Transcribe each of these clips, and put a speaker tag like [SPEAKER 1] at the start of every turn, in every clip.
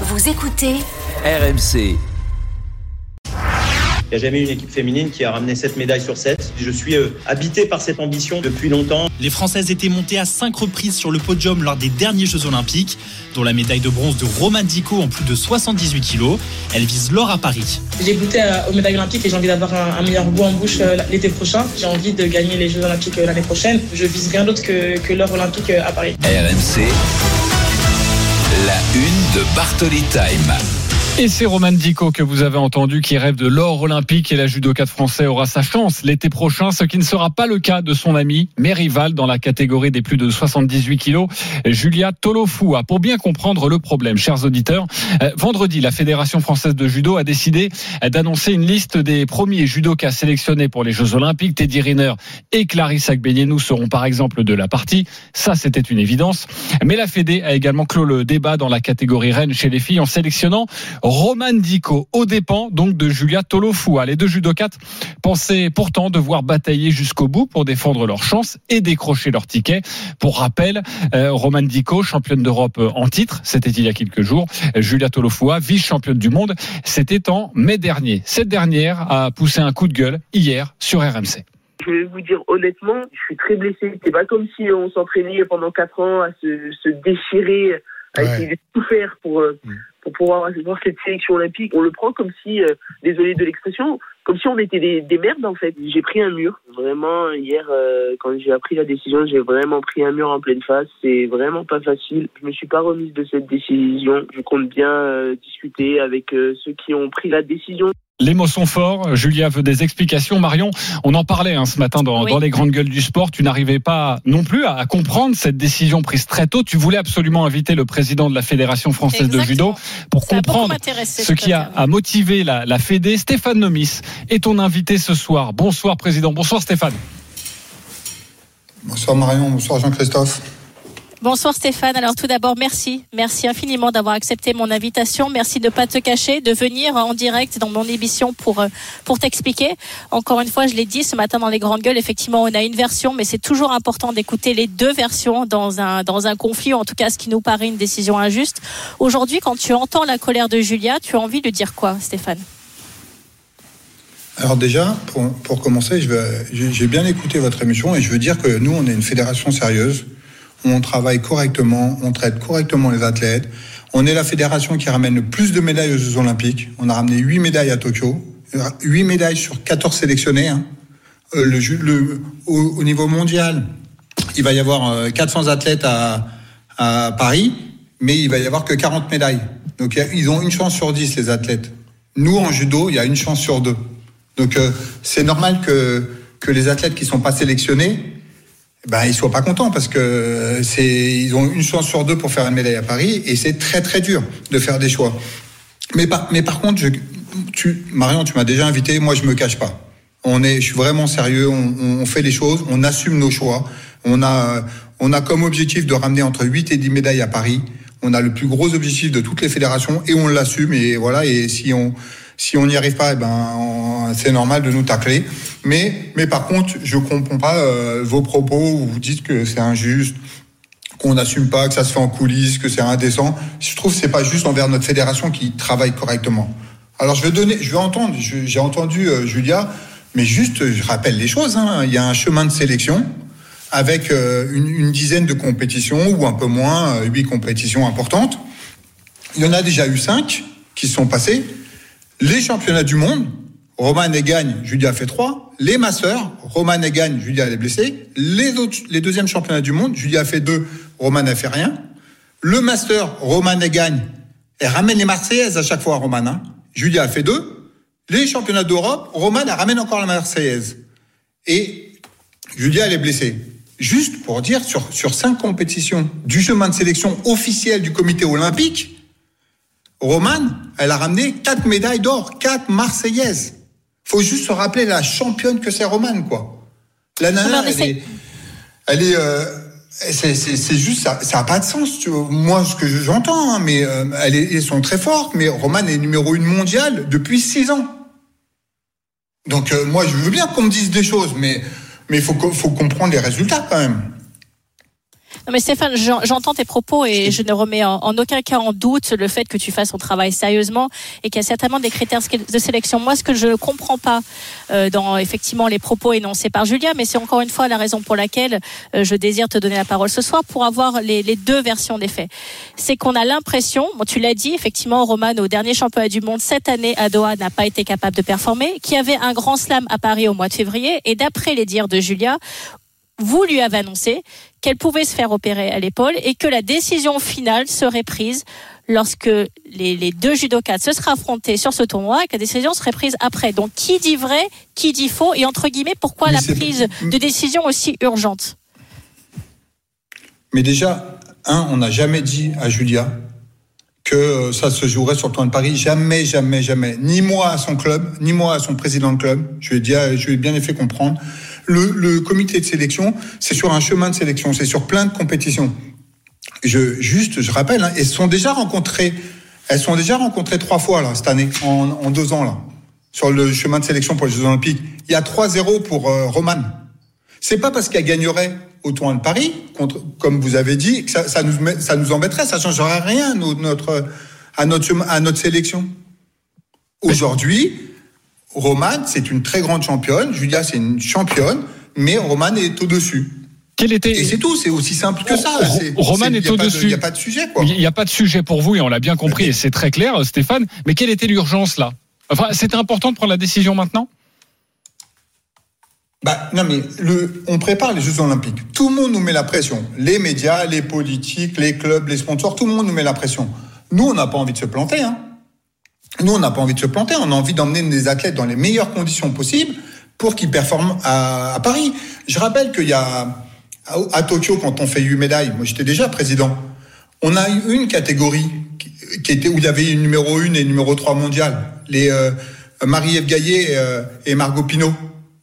[SPEAKER 1] Vous écoutez
[SPEAKER 2] RMC.
[SPEAKER 3] Il n'y a jamais une équipe féminine qui a ramené 7 médailles sur 7. Je suis euh, habité par cette ambition depuis longtemps.
[SPEAKER 4] Les Françaises étaient montées à 5 reprises sur le podium lors des derniers Jeux Olympiques, dont la médaille de bronze de Roman Dico en plus de 78 kilos. Elle vise l'or à Paris.
[SPEAKER 5] J'ai goûté à- aux médailles olympiques et j'ai envie d'avoir un, un meilleur goût en bouche euh, l'été prochain. J'ai envie de gagner les Jeux olympiques euh, l'année prochaine. Je vise rien d'autre que, que l'or olympique euh, à Paris.
[SPEAKER 2] RMC. La une de Bartoli Time.
[SPEAKER 6] Et c'est Roman Dico que vous avez entendu qui rêve de l'or olympique et la judoka français aura sa chance l'été prochain, ce qui ne sera pas le cas de son ami, mais rival dans la catégorie des plus de 78 kilos, Julia Tolofua. Pour bien comprendre le problème, chers auditeurs, euh, vendredi, la Fédération française de judo a décidé euh, d'annoncer une liste des premiers judokas sélectionnés pour les Jeux olympiques. Teddy Riner et Clarisse Agbenienou seront par exemple de la partie. Ça, c'était une évidence. Mais la Fédé a également clos le débat dans la catégorie reine chez les filles en sélectionnant Roman Dico, aux dépens donc de Julia Tolofua. Les deux judokates pensaient pourtant devoir batailler jusqu'au bout pour défendre leur chance et décrocher leur ticket. Pour rappel, euh, Roman Dico, championne d'Europe en titre, c'était il y a quelques jours. Julia Tolofua, vice-championne du monde, c'était en mai dernier. Cette dernière a poussé un coup de gueule hier sur RMC.
[SPEAKER 7] Je vais vous dire honnêtement, je suis très blessé. C'est pas comme si on s'entraînait pendant quatre ans à se déchirer, à
[SPEAKER 8] Ouais.
[SPEAKER 7] de tout faire pour, euh, pour pouvoir avoir cette sélection olympique. On le prend comme si, euh, désolé de l'expression, comme si on était des, des merdes en fait. J'ai pris un mur. Vraiment, hier, euh, quand j'ai appris la décision, j'ai vraiment pris un mur en pleine face. C'est vraiment pas facile. Je me suis pas remise de cette décision. Je compte bien euh, discuter avec euh, ceux qui ont pris la décision.
[SPEAKER 6] Les mots sont forts. Julia veut des explications. Marion, on en parlait hein, ce matin dans,
[SPEAKER 9] Oui.
[SPEAKER 6] dans les grandes gueules du sport. Tu n'arrivais pas non plus à, à comprendre cette décision prise très tôt. Tu voulais absolument inviter le président de la Fédération française de judo pour
[SPEAKER 9] Ça
[SPEAKER 6] comprendre ce qui a motivé la, la Fédé. Stéphane Nomis est ton invité ce soir. Bonsoir président. Bonsoir Stéphane.
[SPEAKER 8] Bonsoir Marion, bonsoir Jean-Christophe.
[SPEAKER 9] Bonsoir Stéphane. Alors tout d'abord, merci. Merci infiniment d'avoir accepté mon invitation. Merci de ne pas te cacher, de venir en direct dans mon émission pour, euh, pour t'expliquer. Encore une fois, je l'ai dit ce matin dans les grandes gueules, effectivement, on a une version, mais c'est toujours important d'écouter les deux versions dans un, conflit, ou en tout cas ce qui nous paraît une décision injuste. Aujourd'hui, quand tu entends la colère de Julia, tu as envie de dire quoi, Stéphane?
[SPEAKER 8] Alors déjà, pour, pour commencer, j'ai bien écouté votre émission et je veux dire que nous, on est une fédération sérieuse. On travaille correctement, on traite correctement les athlètes. On est la fédération qui ramène le plus de médailles aux Jeux Olympiques. On a ramené 8 médailles à Tokyo, 8 médailles sur 14 sélectionnés. hein. Euh, au, au niveau mondial, il va y avoir euh, 400 athlètes à, Paris, mais il va y avoir que 40 médailles. Donc ils ont une chance sur 10 les athlètes. Nous en judo, il y a une chance sur deux. Donc euh, c'est normal que les athlètes qui sont pas sélectionnés, ben ils soient pas contents parce que euh, c'est ils ont une chance sur deux pour faire une médaille à Paris et c'est très très dur de faire des choix. Mais par mais par contre, je, tu Marion, tu m'as déjà invité, moi je me cache pas. On est, je suis vraiment sérieux. On, on- fait les choses, on assume nos choix. On a, on a comme objectif de ramener entre 8 et 10 médailles à Paris. On a le plus gros objectif de toutes les fédérations et on l'assume. Et voilà. Et si on, si on n'y arrive pas, eh ben, c'est normal de nous tacler. Mais, mais par contre, je comprends pas euh, vos propos où vous dites que c'est injuste qu'on n'assume pas, que ça se fait en coulisses, que c'est indécent. Je trouve que c'est pas juste envers notre fédération qui travaille correctement. Alors je vais donner, je vais entendre, j'ai entendu euh, Julia, mais juste, je rappelle les choses. hein. Il y a un chemin de sélection avec euh, une, une dizaine de compétitions ou un peu moins, huit compétitions importantes. Il y en a déjà eu cinq qui sont passées. Les championnats du monde, Roman et gagne, Julia fait trois. Les masseurs, Roman et gagne, Julia est blessée. Les autres, les deuxièmes championnats du monde, Julia fait deux, Roman a fait rien. Le master, Roman et gagne, elle ramène les Marseillaises à chaque fois, Roman. Hein. Julia a fait deux. Les championnats d'Europe, Roman elle ramène encore la Marseillaise. Et Julia, elle est blessée. Juste pour dire, sur, sur cinq compétitions du chemin de sélection officiel du comité olympique, Romane, elle a ramené quatre médailles d'or, quatre Marseillaises. Faut juste se rappeler la championne que c'est Romane, quoi. La nana,
[SPEAKER 9] mais
[SPEAKER 8] elle est, elle est, euh, c'est, juste, ça, ça a pas de sens. Tu vois. Moi, ce que j'entends, hein, mais euh, elles sont très fortes. Mais Romane est numéro une mondiale depuis six ans. Donc euh, moi, je veux bien qu'on me dise des choses, mais mais faut comprendre les résultats quand même.
[SPEAKER 9] Non mais Stéphane, j'entends tes propos et je ne remets en, aucun cas en doute le fait que tu fasses ton travail sérieusement et qu'il y a certainement des critères de sélection. Moi, ce que je ne comprends pas euh, dans effectivement les propos énoncés par Julia, mais c'est encore une fois la raison pour laquelle euh, je désire te donner la parole ce soir pour avoir les, les deux versions des faits. C'est qu'on a l'impression, bon, tu l'as dit, effectivement, Roman au dernier championnat du monde cette année à Doha n'a pas été capable de performer, qu'il y avait un grand slam à Paris au mois de février et d'après les dires de Julia, vous lui avez annoncé qu'elle pouvait se faire opérer à l'épaule et que la décision finale serait prise lorsque les, deux judokas se seraient affrontés sur ce tournoi et que la décision serait prise après. Donc qui dit vrai, qui dit faux et entre guillemets pourquoi la prise de décision aussi urgente?
[SPEAKER 8] Mais déjà, un, on n'a jamais dit à Julia que euh, ça se jouerait sur le tournoi de Paris. Jamais, jamais, jamais. Ni moi à son club, ni moi à son président de club. Je lui ai, dit, je lui ai bien fait comprendre le, comité de sélection, c'est sur un chemin de sélection, c'est sur plein de compétitions. Je, juste, je rappelle, hein, elles sont déjà rencontrées, elles sont déjà rencontrées trois fois là cette année, en, deux ans là, sur le chemin de sélection pour les Jeux Olympiques. Il y a 3-0 pour euh, Romane. C'est pas parce qu'elle gagnerait au tournoi de Paris, contre, comme vous avez dit, que ça, nous, ça nous embêterait, ça changerait rien notre, à notre, à notre sélection. Aujourd'hui, Romane, c'est une très grande championne. Julia, c'est une championne, mais Romane est au-dessus.
[SPEAKER 6] Quel était...
[SPEAKER 8] Et c'est tout, c'est aussi simple que ça.
[SPEAKER 6] Romane est, au-dessus.
[SPEAKER 8] Il n'y a pas de sujet, quoi.
[SPEAKER 6] Il n'y a pas de sujet pour vous, et on l'a bien compris, et c'est très clair, Stéphane. Mais quelle était l'urgence, là? Enfin, c'était important de prendre la décision maintenant?
[SPEAKER 8] Bah, non, mais le, on prépare les Jeux Olympiques. Tout le monde nous met la pression. Les médias, les politiques, les clubs, les sponsors, tout le monde nous met la pression. Nous, on n'a pas envie de se planter. Hein. Nous, on n'a pas envie de se planter, on a envie d'emmener des athlètes dans les meilleures conditions possibles pour qu'ils performent à, Paris. Je rappelle qu'il y a à, Tokyo, quand on fait 8 médailles, moi j'étais déjà président, on a eu une catégorie qui, était où il y avait une numéro 1 et numéro 3 mondiale, les euh, Marie-Ève Gaillet euh, et Margot Pino.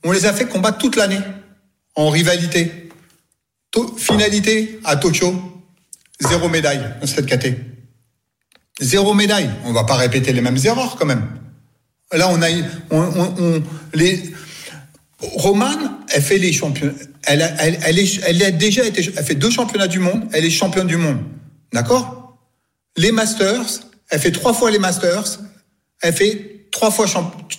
[SPEAKER 8] On les a fait combattre toute l'année en rivalité. finalité à Tokyo, zéro médaille dans cette catégorie. Zéro médaille. On va pas répéter les mêmes erreurs quand même. Là, on a, on, les. Romane, elle fait les champions. Elle a, elle, elle, a déjà été, elle fait deux championnats du monde. Elle est championne du monde. D'accord? Les Masters, elle fait trois fois les Masters. Elle fait trois fois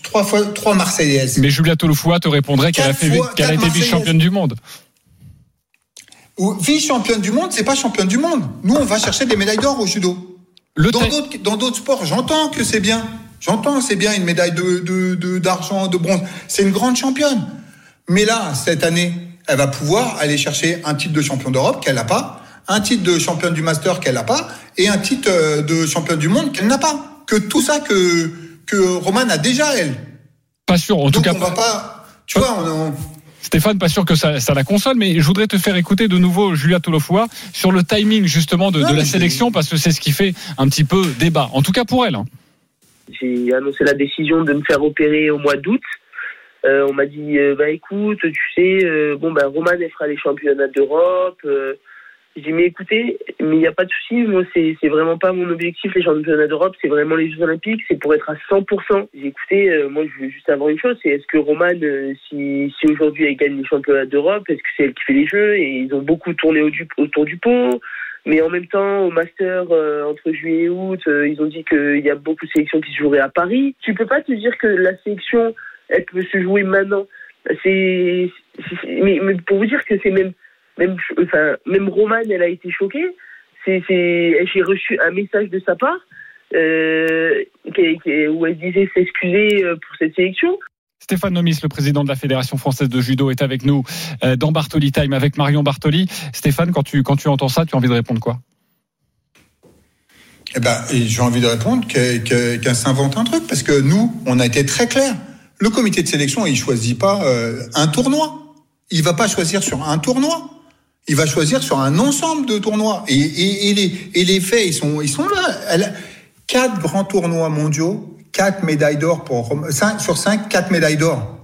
[SPEAKER 8] trois fois trois Marseillaises.
[SPEAKER 6] Mais Julia Tolofoua te répondrait qu'elle a, fait, qu'elle a été vice-championne du monde.
[SPEAKER 8] Vice-championne du monde, c'est pas championne du monde. Nous, on va chercher des médailles d'or au judo dans d'autres sports, j'entends que c'est bien. J'entends, c'est bien une médaille de d'argent, de, bronze. C'est une grande championne. Mais là, cette année, elle va pouvoir aller chercher un titre de champion d'Europe qu'elle n'a pas, un titre de championne du Master qu'elle n'a pas, et un titre euh, de championne du monde qu'elle n'a pas. Que tout ça que que Roman a déjà elle.
[SPEAKER 6] Pas sûr. En tout cas,
[SPEAKER 8] on va pas. Tu vois, on,
[SPEAKER 6] Stéphane, pas sûr que ça, la console, mais je voudrais te faire écouter de nouveau Julia Tolofoua sur le timing justement de, la sélection, parce que c'est ce qui fait un petit peu débat, en tout cas pour elle. Hein.
[SPEAKER 7] J'ai annoncé la décision de me faire opérer au mois d'août. Euh, on m'a dit, euh, bah écoute, tu sais, euh, bon bah Roman elle fera les championnats d'Europe. J'ai dit, mais écoutez, mais il n'y a pas de souci, moi, c'est, c'est vraiment pas mon objectif, les championnats d'Europe, c'est vraiment les Jeux Olympiques, c'est pour être à 100%. J'ai écouté, euh, moi, je veux juste avoir une chose, c'est est-ce que Roman, euh, si, si aujourd'hui elle gagne les championnats d'Europe, est-ce que c'est elle qui fait les Jeux Et ils ont beaucoup tourné autour du pot? Mais en même temps, au Master, euh, entre juillet et août, ils ont dit qu'il y a beaucoup de sélections qui se joueraient à Paris. Tu peux pas te dire que la sélection, elle peut se jouer maintenant. C'est, mais, mais pour vous dire que c'est même même, enfin, même Romane, elle a été choquée. C'est, j'ai reçu un message de sa part euh, où elle disait s'excuser euh, pour cette sélection.
[SPEAKER 6] Stéphane Nomis, le président de la Fédération française de judo, est avec nous euh, dans Bartoli Time avec Marion Bartoli. Stéphane, quand tu, quand tu entends ça, tu as envie de répondre quoi?
[SPEAKER 8] Eh ben, j'ai envie de répondre qu'elle s'invente un truc, parce que nous, on a été très clair. Le comité de sélection, il choisit pas un tournoi. Il va pas choisir sur un tournoi. Il va choisir sur un ensemble de tournois. Et, et, et, les, et les, faits, ils sont, ils sont là. Elle, quatre grands tournois mondiaux, quatre médailles d'or pour cinq, sur cinq, quatre médailles d'or.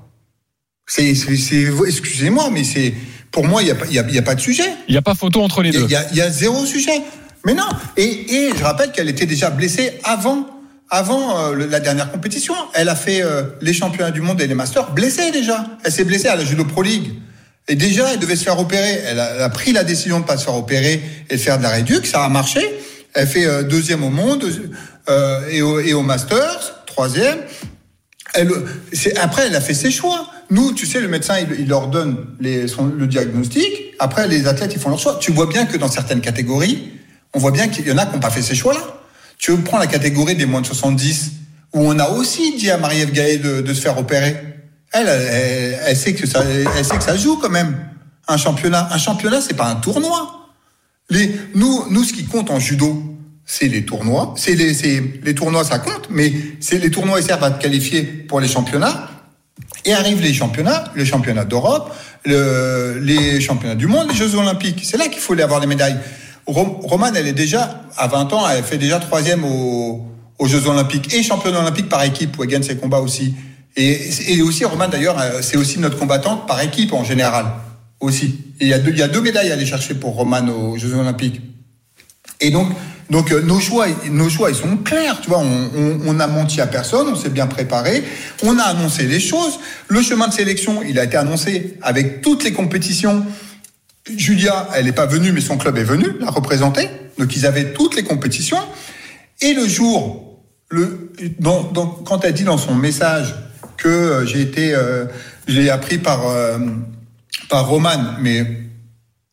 [SPEAKER 8] C'est, excusez-moi, mais c'est pour moi, il n'y a, y a, y a, pas de sujet.
[SPEAKER 6] Il n'y a pas photo entre les deux.
[SPEAKER 8] Il y, y, a zéro sujet. Mais non. Et, et je rappelle qu'elle était déjà blessée avant, avant euh, la dernière compétition. Elle a fait euh, les championnats du monde et les masters blessée déjà. Elle s'est blessée à la Judo Pro League. Et déjà, elle devait se faire opérer. Elle a, elle a pris la décision de pas se faire opérer et de faire de la réduc. Ça a marché. Elle fait euh, deuxième au monde euh, et, au, et au Masters, troisième. Elle, après, elle a fait ses choix. Nous, tu sais, le médecin, il, il leur donne les, son, le diagnostic. Après, les athlètes, ils font leur choix. Tu vois bien que dans certaines catégories, on voit bien qu'il y en a qui n'ont pas fait ces choix-là. Tu prends la catégorie des moins de 70, où on a aussi dit à Marie-Ève Gaët de, de se faire opérer. Elle, elle, elle, sait que ça, elle sait que ça joue quand même. Un championnat, un championnat, c'est pas un tournoi. Les, nous, nous, ce qui compte en judo, c'est les tournois. C'est les, les tournois, ça compte, mais c'est les tournois, ils servent à te qualifier pour les championnats. Et arrivent les championnats, les championnats d'Europe, le, les championnats du monde, les Jeux Olympiques. C'est là qu'il faut aller avoir les médailles. Rom, Romane, elle est déjà, à 20 ans, elle fait déjà troisième aux, aux Jeux Olympiques et championne olympique par équipe où elle gagne ses combats aussi. Et, aussi, Romane, d'ailleurs, c'est aussi notre combattante par équipe en général. Aussi. Il y a deux, médailles à aller chercher pour Romane aux Jeux Olympiques. Et donc, euh, nos choix, nos choix, ils sont clairs. Tu vois, on, on, on a menti à personne, on s'est bien préparé, on a annoncé les choses. Le chemin de sélection, il a été annoncé avec toutes les compétitions. Julia, elle n'est pas venue, mais son club est venu la représenter. Donc ils avaient toutes les compétitions. Et le jour, le, dans, dans, quand elle dit dans son message que euh, j'ai été, euh, j'ai appris par euh, par Romane, mais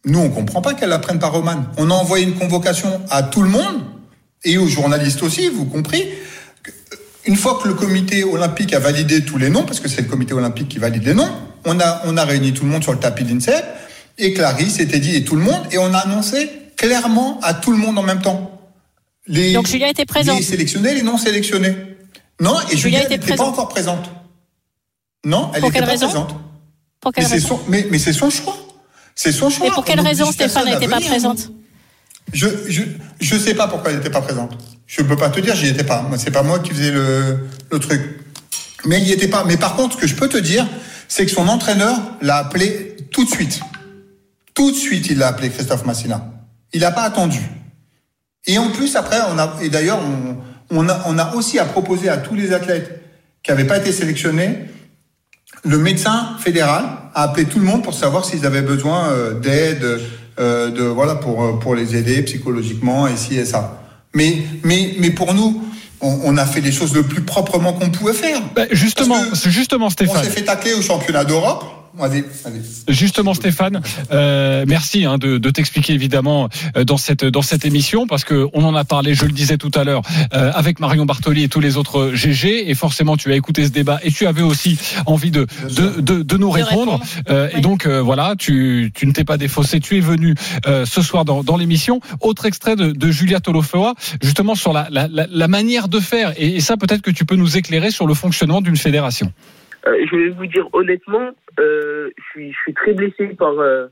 [SPEAKER 8] nous, on comprend pas qu'elle l'apprenne par Romane. On a envoyé une convocation à tout le monde et aux journalistes aussi, vous compris. Une fois que le comité olympique a validé tous les noms, parce que c'est le comité olympique qui valide les noms, on a, on a réuni tout le monde sur le tapis d'INSEP et Clarisse était dit et tout le monde et on a annoncé clairement à tout le monde en même temps.
[SPEAKER 9] Les, Donc Julia était présente.
[SPEAKER 8] Les sélectionnés, les non sélectionnés. Non, et Julia n'était pas encore présente. Non, elle n'était pas
[SPEAKER 9] raison
[SPEAKER 8] présente.
[SPEAKER 9] Pour quelle
[SPEAKER 8] mais c'est son, mais, mais c'est son choix. C'est son choix.
[SPEAKER 9] Et pour quelle
[SPEAKER 8] On
[SPEAKER 9] raison Stéphane n'était pas
[SPEAKER 8] venir.
[SPEAKER 9] présente
[SPEAKER 8] Je je je sais pas pourquoi elle n'était pas présente. Je peux pas te dire, j'y étais pas. Moi, c'est pas moi qui faisais le le truc. Mais il y était pas. Mais par contre, ce que je peux te dire, c'est que son entraîneur l'a appelé tout de suite. Tout de suite, il l'a appelé Christophe Massina. Il n'a pas attendu. Et en plus, après, on a et d'ailleurs, on on a on a aussi à proposer à tous les athlètes qui n'avaient pas été sélectionnés le médecin fédéral a appelé tout le monde pour savoir s'ils avaient besoin euh, d'aide, euh, de voilà pour euh, pour les aider psychologiquement et ci et ça. Mais mais mais pour nous, on, on a fait les choses le plus proprement qu'on pouvait faire.
[SPEAKER 6] Bah, justement, justement
[SPEAKER 8] On
[SPEAKER 6] Stéphane.
[SPEAKER 8] s'est fait tacler au championnat d'Europe. Allez, allez.
[SPEAKER 6] Justement, Stéphane, euh, merci hein, de, de t'expliquer évidemment euh, dans cette dans cette émission parce que on en a parlé, je le disais tout à l'heure, euh, avec Marion Bartoli et tous les autres GG, et forcément tu as écouté ce débat et tu avais aussi envie de de, de, de nous répondre. Euh,
[SPEAKER 9] Oui.
[SPEAKER 6] Et donc euh, voilà, tu tu ne t'es pas défaussé, tu es venu euh, ce soir dans, dans l'émission. Autre extrait de, de Julia Tolofoa, justement sur la, la, la, la manière de faire, et, et ça peut-être que tu peux nous éclairer sur le fonctionnement d'une fédération.
[SPEAKER 7] Euh, je vais vous dire honnêtement, euh, je suis, je suis très blessé par, euh,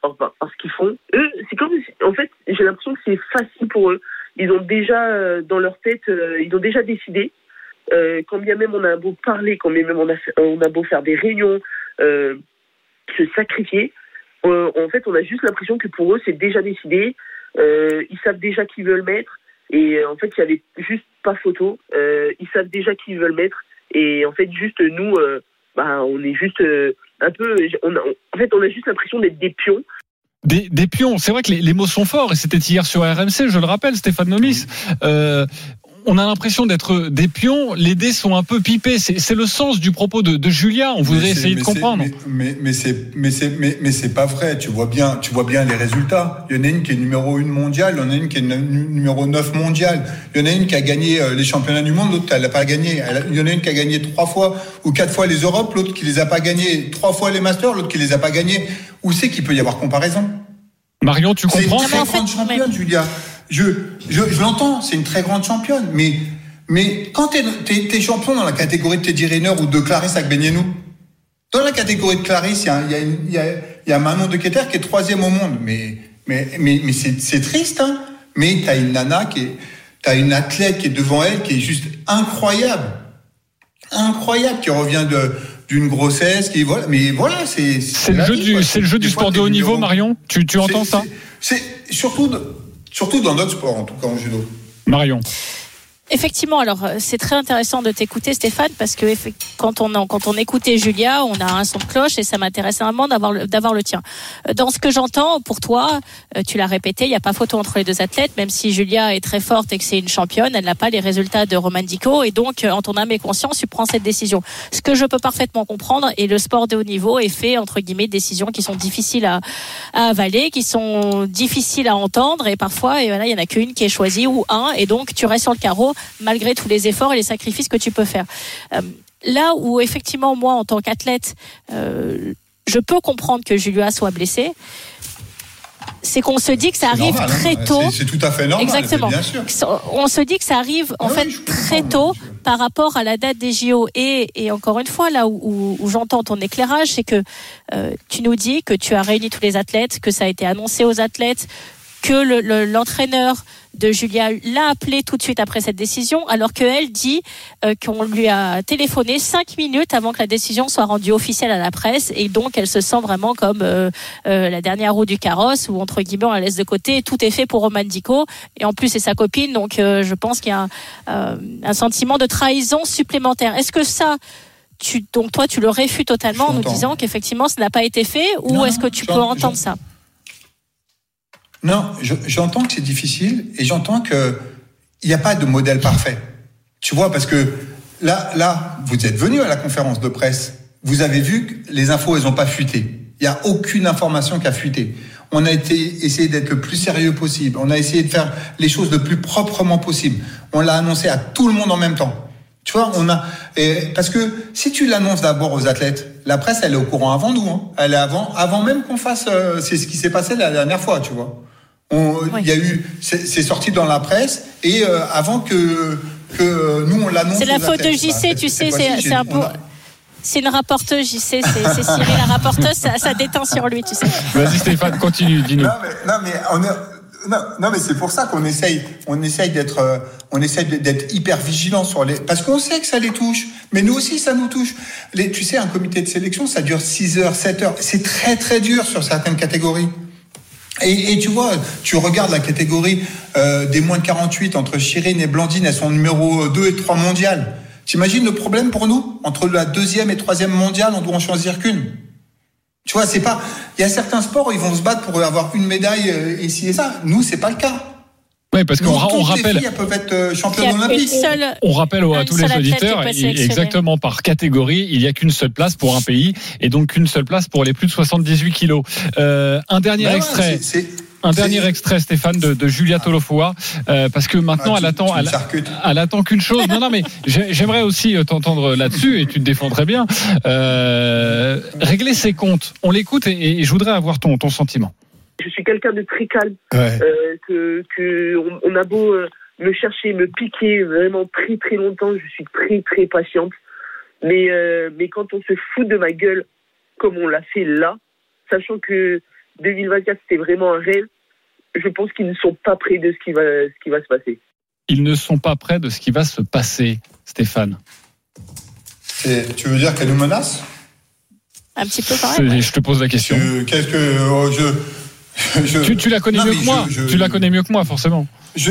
[SPEAKER 7] par, par, ce qu'ils font. Eux, c'est comme, en fait, j'ai l'impression que c'est facile pour eux. Ils ont déjà euh, dans leur tête, euh, ils ont déjà décidé. Quand bien même on a beau parler, quand bien même on a, beau faire des réunions, se sacrifier, en fait, on a juste l'impression que pour eux, c'est déjà décidé. Ils savent déjà qui veulent mettre. Et en fait, il y avait juste pas photo. Ils savent déjà qui ils veulent mettre. Et en fait, juste nous, euh, bah, on est juste euh, un peu. On a, en fait, on a juste l'impression d'être des pions.
[SPEAKER 6] Des, des pions, c'est vrai que les, les mots sont forts et c'était hier sur RMC, je le rappelle, Stéphane Nomis. Euh, on a l'impression d'être des pions, les dés sont un peu pipés. C'est le sens du propos de, de Julia. On voudrait essayer de comprendre.
[SPEAKER 8] Mais, mais, mais c'est mais c'est mais, mais c'est pas vrai. Tu vois bien tu vois bien les résultats. Il y en a une qui est numéro 1 mondiale, il y en a une qui est nu- numéro 9 mondiale. Il y en a une qui a gagné euh, les championnats du monde, l'autre elle a pas gagné. Il y en a une qui a gagné trois fois ou quatre fois les Europes, l'autre qui les a pas gagnés trois fois les Masters, l'autre qui les a pas gagnés. Où c'est qu'il peut y avoir comparaison?
[SPEAKER 6] Marion, tu
[SPEAKER 8] C'est une
[SPEAKER 6] comprends?
[SPEAKER 8] très grande championne, Julia. Je, je, je l'entends, c'est une très grande championne. Mais, mais quand t'es es, champion dans la catégorie de Teddy Riner ou de Clarisse Agbenienou, dans la catégorie de Clarisse, il y a, y, y, y Manon de Keter qui est troisième au monde. Mais, mais, mais, mais c'est triste, hein. Mais t'as une nana qui est, t'as une athlète qui est devant elle qui est juste incroyable. Incroyable, qui revient de, d'une grossesse, qui voilà. Mais voilà, c'est,
[SPEAKER 6] C'est le jeu du,
[SPEAKER 8] quoi.
[SPEAKER 6] c'est le jeu
[SPEAKER 8] Des
[SPEAKER 6] du
[SPEAKER 8] fois,
[SPEAKER 6] sport de haut niveau, Marion? Tu, tu entends ça,
[SPEAKER 8] c'est- surtout, surtout dans notre sport, en tout cas en judo.
[SPEAKER 6] Marion
[SPEAKER 9] Effectivement, alors euh, c'est très intéressant de t'écouter Stéphane parce que quand on quand on écoutait Julia, on a un son de cloche et ça m'intéresse vraiment d'avoir le, d'avoir le tien. Euh, dans ce que j'entends pour toi, euh, tu l'as répété, il n'y a pas photo entre les deux athlètes, même si Julia est très forte et que c'est une championne, elle n'a pas les résultats de Roman Dico et donc en ton âme et conscience, tu prends cette décision. Ce que je peux parfaitement comprendre et le sport de haut niveau est fait entre guillemets de décisions qui sont difficiles à, à avaler, qui sont difficiles à entendre et parfois et voilà, il y en a qu'une qui est choisie ou un et donc tu restes sur le carreau malgré tous les efforts et les sacrifices que tu peux faire. Euh, là où effectivement moi en tant qu'athlète, euh, je peux comprendre que Julia soit blessée c'est qu'on se dit que ça arrive
[SPEAKER 8] normal,
[SPEAKER 9] très
[SPEAKER 8] hein.
[SPEAKER 9] tôt.
[SPEAKER 8] C'est tout à fait normal.
[SPEAKER 9] Exactement.
[SPEAKER 8] Bien sûr.
[SPEAKER 9] On se dit que ça arrive en
[SPEAKER 8] Ah
[SPEAKER 9] fait très tôt par rapport à la date des JO. Et, et encore une fois, là où, où- où j'entends ton éclairage, c'est que euh, tu nous dis que tu as réuni tous les athlètes, que ça a été annoncé aux athlètes, que le- le- l'entraîneur de Julia l'a appelé tout de suite après cette décision, alors qu'elle dit euh, qu'on lui a téléphoné cinq minutes avant que la décision soit rendue officielle à la presse, et donc elle se sent vraiment comme euh, euh, la dernière roue du carrosse, ou entre guillemets on la laisse de côté, tout est fait pour Roman Dico, et en plus c'est sa copine, donc euh, je pense qu'il y a un, euh, un sentiment de trahison supplémentaire. Est-ce que ça tu, donc toi, tu le réfutes totalement en nous disant qu'effectivement, ça n'a pas été fait, ou est-ce que tu peux entendre ça?
[SPEAKER 8] Non, je- j'entends que c'est difficile et j'entends que il n'y a pas de modèle parfait. Tu vois, parce que là, là, vous êtes venu à la conférence de presse. Vous avez vu que les infos, elles n'ont pas fuité. Il n'y a aucune information qui a fuité. On a été essayé d'être le plus sérieux possible. On a essayé de faire les choses le plus proprement possible. On l'a annoncé à tout le monde en même temps. Tu vois, on a parce que si tu l'annonces d'abord aux athlètes, la presse elle est au courant avant nous. Hein. Elle est avant, avant même qu'on fasse. euh, c'est ce qui s'est passé la dernière fois, tu vois. On- Il y a eu, c'est sorti dans la presse et euh, avant que que nous on l'annonce.
[SPEAKER 9] C'est la faute de. JC, tu sais, c'est un peu. C'est une rapporteuse, JC, c'est c'est Cyril, la rapporteuse, ça, ça déteint sur lui, tu sais.
[SPEAKER 6] Vas-y Stéphane, continue, dis-nous.
[SPEAKER 8] Non mais, non, mais on est- non, non, mais c'est pour ça qu'on essaye, on essaye d'être, euh, on essaye d'être hyper vigilant sur les, parce qu'on sait que ça les touche, mais nous aussi ça nous touche. Les, tu sais, un comité de sélection, ça dure 6 heures, 7 heures, c'est très très dur sur certaines catégories. Et, et tu vois, tu regardes la catégorie euh, des moins de 48 entre Chirine et Blandine, elles sont numéro 2 et 3 mondiales. T'imagines le problème pour nous Entre la deuxième et troisième mondiale, on doit en choisir qu'une. Tu vois, c'est pas. Il y a certains sports ils vont se battre pour avoir une médaille euh, ici et ça. Nous, c'est pas le cas.
[SPEAKER 6] Oui, parce qu'on on
[SPEAKER 8] les
[SPEAKER 6] rappelle.
[SPEAKER 8] filles, elles peuvent être euh, championnes olympiques.
[SPEAKER 9] seule.
[SPEAKER 6] On rappelle à tous les auditeurs, exactement par catégorie, il n'y a qu'une seule place pour un pays et donc qu'une seule place pour les plus de 78 kilos. Euh, un dernier
[SPEAKER 8] Ben ouais,
[SPEAKER 6] extrait, un dernier extrait, Stéphane, de, de Julia Tolofoa, euh, parce que maintenant
[SPEAKER 8] Ah,
[SPEAKER 6] elle attend, elle, attend qu'une chose. Non, non, mais j'ai- j'aimerais aussi euh, t'entendre là-dessus et tu te défends très bien. Euh, régler ses comptes. On l'écoute et, et je voudrais avoir ton, ton sentiment.
[SPEAKER 7] Je suis quelqu'un de très calme.
[SPEAKER 8] Ouais.
[SPEAKER 7] euh, que, que on, on a beau euh, me chercher, me piquer vraiment très très longtemps, je suis très très patiente. Mais euh, mais quand on se fout de ma gueule comme on l'a fait là, sachant que 2024 c'était vraiment un rêve, je pense qu'ils ne sont pas prêts de ce qui va ce qui va se passer.
[SPEAKER 6] Ils ne sont pas prêts de ce qui va se passer, Stéphane.
[SPEAKER 8] Tu veux dire qu'elle nous menace?
[SPEAKER 9] Un petit peu pareil.
[SPEAKER 6] Je, je te pose la question.
[SPEAKER 8] Tu- Qu'est-ce que oh, je, je,
[SPEAKER 6] Tu, tu la connais
[SPEAKER 8] Non,
[SPEAKER 6] mieux que moi.
[SPEAKER 8] je- je-
[SPEAKER 6] Tu la connais mieux que moi, forcément.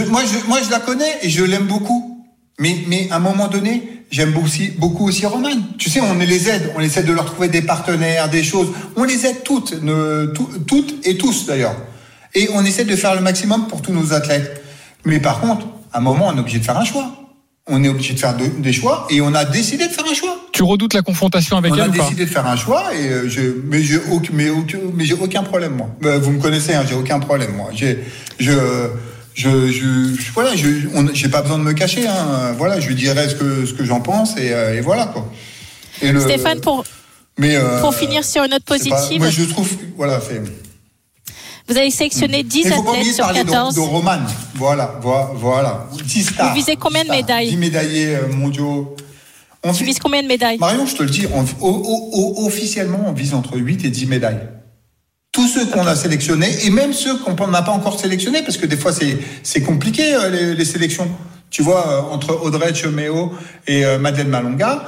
[SPEAKER 8] moi, je, moi, je la connais et je l'aime beaucoup. Mais, mais à un moment donné, j'aime aussi, beaucoup aussi Roman. Tu sais, on les aide, on essaie de leur trouver des partenaires, des choses. On les aide toutes, ne- tout- toutes et tous d'ailleurs. Et on essaie de faire le maximum pour tous nos athlètes. Mais par contre, à un moment, on est obligé de faire un choix. On est obligé de faire de- des choix et on a décidé de faire un choix.
[SPEAKER 6] Tu redoutes la confrontation avec
[SPEAKER 8] on
[SPEAKER 6] elle
[SPEAKER 8] a
[SPEAKER 6] ou pas
[SPEAKER 8] décidé de faire un choix et euh, je, mais j'ai aucun, mais aucun, mais j'ai aucun problème moi. Euh, Vous me connaissez, hein, j'ai aucun problème moi. J'ai, je, je, je, je- voilà, je, on- j'ai pas besoin de me cacher. Hein. Voilà, je lui dirai ce que ce que j'en pense et, euh, et voilà quoi. Et le-
[SPEAKER 9] Stéphane, pour,
[SPEAKER 8] mais euh,
[SPEAKER 9] pour finir sur une note
[SPEAKER 8] pas-
[SPEAKER 9] positive,
[SPEAKER 8] moi je trouve, voilà, c'est.
[SPEAKER 9] Vous avez sélectionné 10
[SPEAKER 8] Il faut pas
[SPEAKER 9] athlètes
[SPEAKER 8] de
[SPEAKER 9] sur
[SPEAKER 8] parler de,
[SPEAKER 9] 14.
[SPEAKER 8] de Roman. Voilà, voilà, voilà. 10 stars.
[SPEAKER 9] Vous visez combien de
[SPEAKER 8] 10 stars,
[SPEAKER 9] médailles
[SPEAKER 8] 10 médaillés euh, mondiaux. On
[SPEAKER 9] Tu vises combien de médailles
[SPEAKER 8] Marion, je te le dis, on- o- o- o- officiellement, on vise entre 8 et 10 médailles. Tous ceux qu'on a sélectionnés, et même ceux qu'on n'a pas encore sélectionnés, parce que des fois, c'est compliqué, euh, les, les sélections. Tu vois, euh, entre Audrey Chemeo et Madeleine Malonga.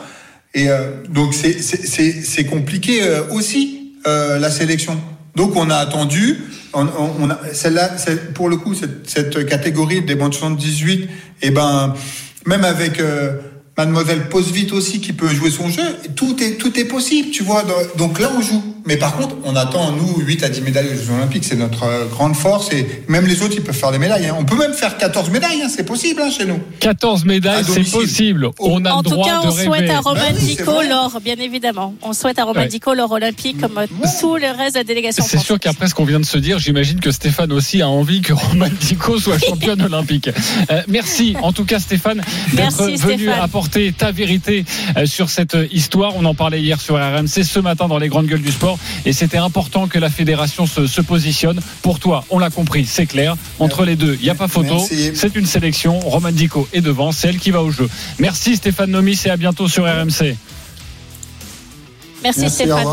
[SPEAKER 8] Et euh, donc, c'est- compliqué aussi, euh, la sélection. Donc, on a attendu. On, on- a, celle-là, pour le coup, cette, cette catégorie des de 78, eh ben, même avec euh, Mademoiselle Posvite aussi qui peut jouer son jeu. Tout est, tout est possible, tu vois. Donc là, on joue. Mais par contre, on attend, nous, 8 à 10 médailles aux Jeux Olympiques. C'est notre euh, grande force. Et même les autres, ils peuvent faire des médailles. hein. On peut même faire 14 médailles. hein. C'est possible hein, chez nous.
[SPEAKER 6] 14 médailles, c'est possible. On a
[SPEAKER 9] En
[SPEAKER 6] le
[SPEAKER 9] tout
[SPEAKER 6] droit
[SPEAKER 9] cas,
[SPEAKER 6] de
[SPEAKER 9] on
[SPEAKER 6] rêver.
[SPEAKER 9] souhaite à Romain
[SPEAKER 8] Ouais, c'est
[SPEAKER 9] Dico l'or, bien évidemment. On souhaite à Romain
[SPEAKER 6] Ouais.
[SPEAKER 9] Dico l'or olympique comme euh, tout le reste de la délégation
[SPEAKER 6] C'est sûr qu'après ce qu'on vient de se dire, j'imagine que Stéphane aussi a envie que Roman Dico soit championne olympique. Euh, merci en tout cas Stéphane d'être
[SPEAKER 9] Merci,
[SPEAKER 6] venu
[SPEAKER 9] Stéphane.
[SPEAKER 6] apporter ta vérité euh, sur cette histoire. On en parlait hier sur RMC, ce matin dans les grandes gueules du sport. Et c'était important que la fédération se, se positionne. Pour toi, on l'a compris, c'est clair. Entre les deux, il n'y a pas photo.
[SPEAKER 8] Merci.
[SPEAKER 6] C'est une sélection. Roman Dico est devant, c'est elle qui va au jeu. Merci Stéphane Nomis et à bientôt sur RMC.
[SPEAKER 9] Merci, Stéphane.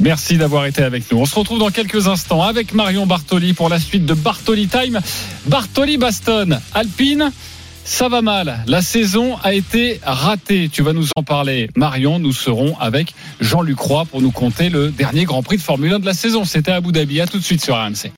[SPEAKER 6] Merci d'avoir été avec nous. On se retrouve dans quelques instants avec Marion Bartoli pour la suite de Bartoli Time. Bartoli Baston, Alpine. Ça va mal. La saison a été ratée. Tu vas nous en parler. Marion, nous serons avec Jean-Luc pour nous conter le dernier Grand Prix de Formule 1 de la saison. C'était à Abu Dhabi. À tout de suite sur RMC.